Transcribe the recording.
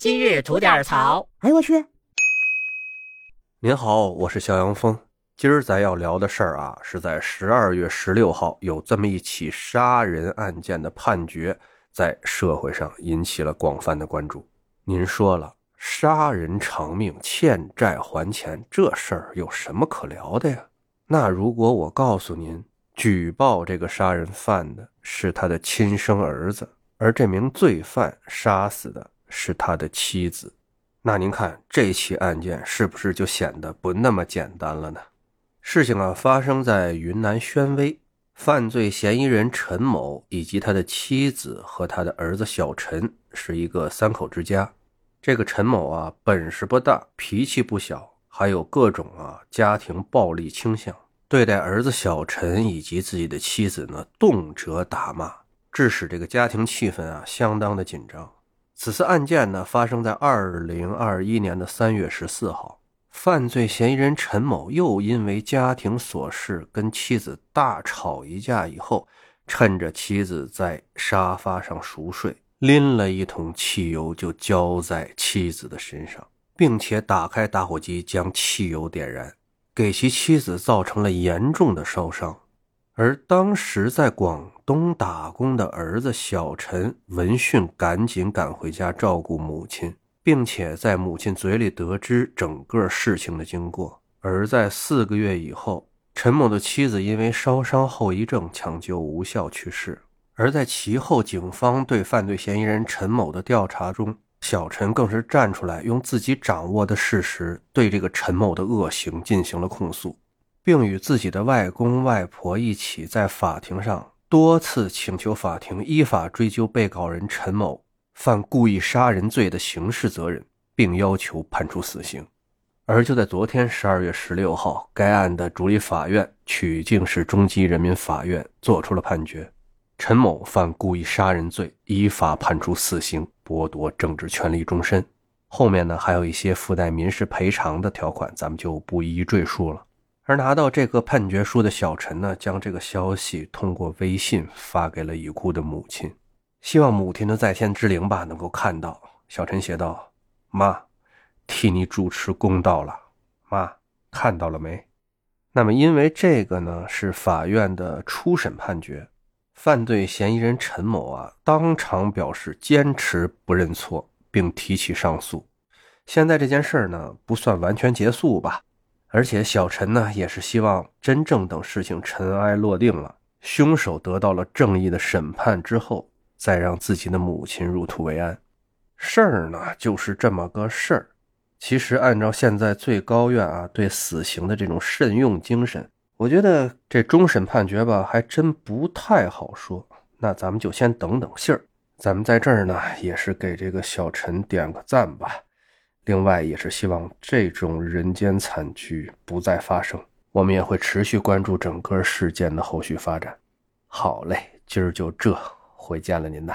今日吐点槽。哎呦我去！您好，我是肖阳峰。今儿咱要聊的事儿啊，是在十二月十六号有这么一起杀人案件的判决，在社会上引起了广泛的关注。您说了，杀人偿命，欠债还钱，这事儿有什么可聊的呀？那如果我告诉您，举报这个杀人犯的是他的亲生儿子，而这名罪犯杀死的是他的妻子，那您看这起案件是不是就显得不那么简单了呢？事情啊发生在云南宣威，犯罪嫌疑人陈某以及他的妻子和他的儿子小陈是一个三口之家。这个陈某啊本事不大，脾气不小，还有各种啊家庭暴力倾向。对待儿子小陈以及自己的妻子呢，动辄打骂，致使这个家庭气氛啊相当的紧张。此次案件呢，发生在二零二一年的三月十四号，犯罪嫌疑人陈某又因为家庭琐事跟妻子大吵一架以后，趁着妻子在沙发上熟睡，拎了一桶汽油就浇在妻子的身上，并且打开打火机将汽油点燃。给其妻子造成了严重的烧伤，而当时在广东打工的儿子小陈闻讯赶紧赶回家照顾母亲，并且在母亲嘴里得知整个事情的经过。而在四个月以后，陈某的妻子因为烧伤后遗症抢救无效去世。而在其后，警方对犯罪嫌疑人陈某的调查中。小陈更是站出来，用自己掌握的事实对这个陈某的恶行进行了控诉，并与自己的外公外婆一起在法庭上多次请求法庭依法追究被告人陈某犯故意杀人罪的刑事责任，并要求判处死刑。而就在昨天十二月十六号，该案的主理法院曲靖市中级人民法院作出了判决。陈某犯故意杀人罪，依法判处死刑，剥夺政治权利终身。后面呢，还有一些附带民事赔偿的条款，咱们就不一一赘述了。而拿到这个判决书的小陈呢，将这个消息通过微信发给了已故的母亲，希望母亲的在天之灵吧能够看到。小陈写道：“妈，替你主持公道了，妈看到了没？”那么，因为这个呢，是法院的初审判决。犯罪嫌疑人陈某啊，当场表示坚持不认错，并提起上诉。现在这件事儿呢，不算完全结束吧？而且小陈呢，也是希望真正等事情尘埃落定了，凶手得到了正义的审判之后，再让自己的母亲入土为安。事儿呢，就是这么个事儿。其实按照现在最高院啊对死刑的这种慎用精神。我觉得这终审判决吧，还真不太好说。那咱们就先等等信儿。咱们在这儿呢，也是给这个小陈点个赞吧。另外，也是希望这种人间惨剧不再发生。我们也会持续关注整个事件的后续发展。好嘞，今儿就这，回见了您呐。